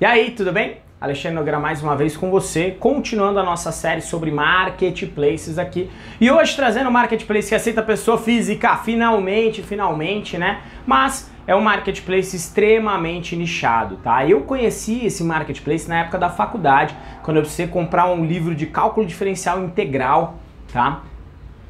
E aí, tudo bem? Alexandre Nogueira mais uma vez com você, continuando a nossa série sobre marketplaces aqui. E hoje trazendo o marketplace que aceita pessoa física, finalmente, finalmente, né? Mas é um marketplace extremamente nichado, tá? Eu conheci esse marketplace na época da faculdade, quando eu precisei comprar um livro de cálculo diferencial integral, tá?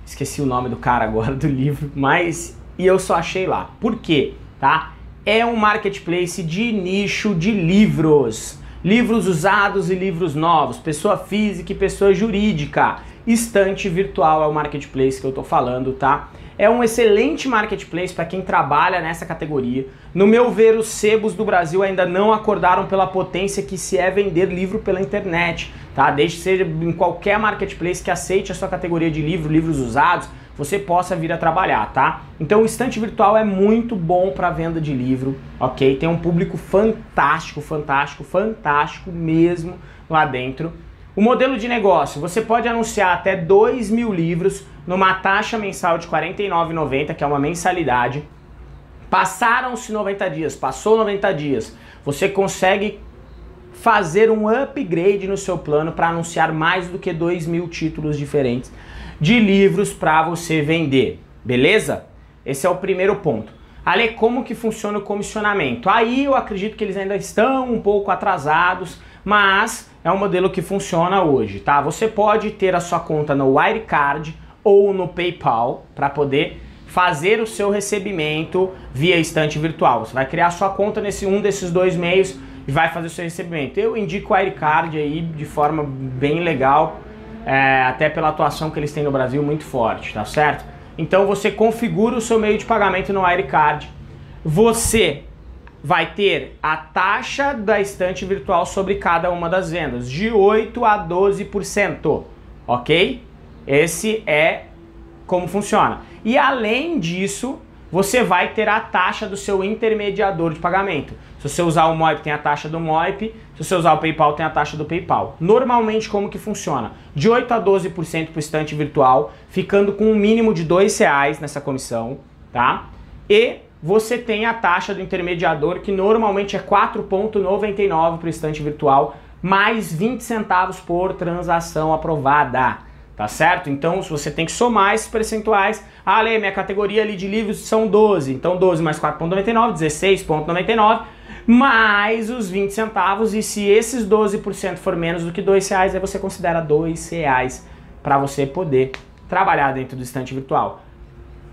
Esqueci o nome do cara agora do livro, mas e eu só achei lá. Por quê? Tá? É um marketplace de nicho de livros. Livros usados e livros novos, pessoa física e pessoa jurídica. Estante virtual é o marketplace que eu tô falando, tá? É um excelente marketplace para quem trabalha nessa categoria. No meu ver, os sebos do Brasil ainda não acordaram pela potência que se é vender livro pela internet, tá? Desde que seja em qualquer marketplace que aceite a sua categoria de livro, livros usados, você possa vir a trabalhar, tá? Então o estante virtual é muito bom para venda de livro, ok? Tem um público fantástico, fantástico, fantástico mesmo lá dentro. O modelo de negócio, você pode anunciar até 2 mil livros numa taxa mensal de R$ 49,90, que é uma mensalidade. Passaram-se 90 dias, passou 90 dias, você consegue fazer um upgrade no seu plano para anunciar mais do que 2 mil títulos diferentes de livros para você vender, beleza? Esse é o primeiro ponto. Ali, como que funciona o comissionamento? Aí eu acredito que eles ainda estão um pouco atrasados, mas é um modelo que funciona hoje, tá? Você pode ter a sua conta no Wirecard ou no PayPal para poder fazer o seu recebimento via estante virtual. Você vai criar sua conta nesse um desses dois meios e vai fazer o seu recebimento. Eu indico o Wirecard aí de forma bem legal é, até pela atuação que eles têm no Brasil muito forte, tá certo? Então você configura o seu meio de pagamento no Wirecard, você vai ter a taxa da estante virtual sobre cada uma das vendas, de 8 a 12%, ok? Esse é como funciona. E além disso, você vai ter a taxa do seu intermediador de pagamento. Se você usar o Moip, tem a taxa do Moip. Se você usar o PayPal, tem a taxa do PayPal. Normalmente, como que funciona? De 8 a 12% para o estante virtual, ficando com um mínimo de R$ reais nessa comissão, tá? E você tem a taxa do intermediador, que normalmente é 4,99 para o estante virtual, mais 20 centavos por transação aprovada tá certo? Então você tem que somar esses percentuais. Ah, Lê, minha categoria ali de livros são 12, então 12 mais 4,99, 16,99, mais os 20 centavos, e se esses 12% for menos do que 2 reais, aí você considera 2 reais para você poder trabalhar dentro do estante virtual.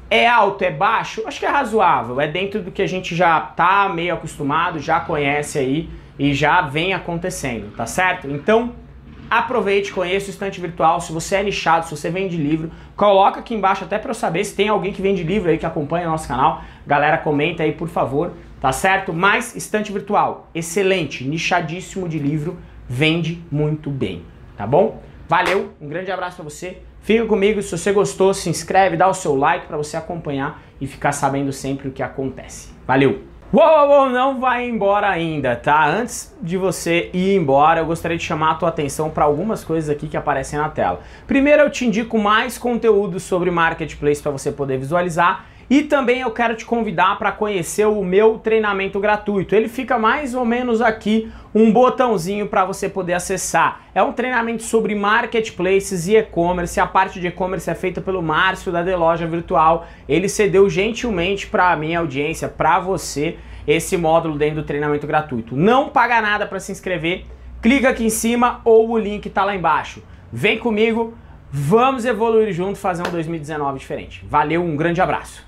É alto, é baixo? Acho que é razoável, é dentro do que a gente já tá meio acostumado, já conhece aí e já vem acontecendo, tá certo? Então, Aproveite, conheça o estante virtual. Se você é nichado, se você vende livro, coloca aqui embaixo até para eu saber se tem alguém que vende livro aí que acompanha o nosso canal. Galera, comenta aí, por favor, tá certo? Mas estante virtual, excelente, nichadíssimo de livro, vende muito bem, tá bom? Valeu, um grande abraço para você. Fica comigo, se você gostou, se inscreve, dá o seu like para você acompanhar e ficar sabendo sempre o que acontece. Valeu! Uou, uou, não vai embora ainda, tá? Antes de você ir embora, eu gostaria de chamar a tua atenção para algumas coisas aqui que aparecem na tela. Primeiro, eu te indico mais conteúdo sobre Marketplace para você poder visualizar e também eu quero te convidar para conhecer o meu treinamento gratuito. Ele fica mais ou menos aqui um botãozinho para você poder acessar. É um treinamento sobre marketplaces e e-commerce. A parte de e-commerce é feita pelo Márcio da The Loja Virtual. Ele cedeu gentilmente para a minha audiência, para você, esse módulo dentro do treinamento gratuito. Não paga nada para se inscrever. Clica aqui em cima ou o link está lá embaixo. Vem comigo, vamos evoluir junto, fazer um 2019 diferente. Valeu, um grande abraço.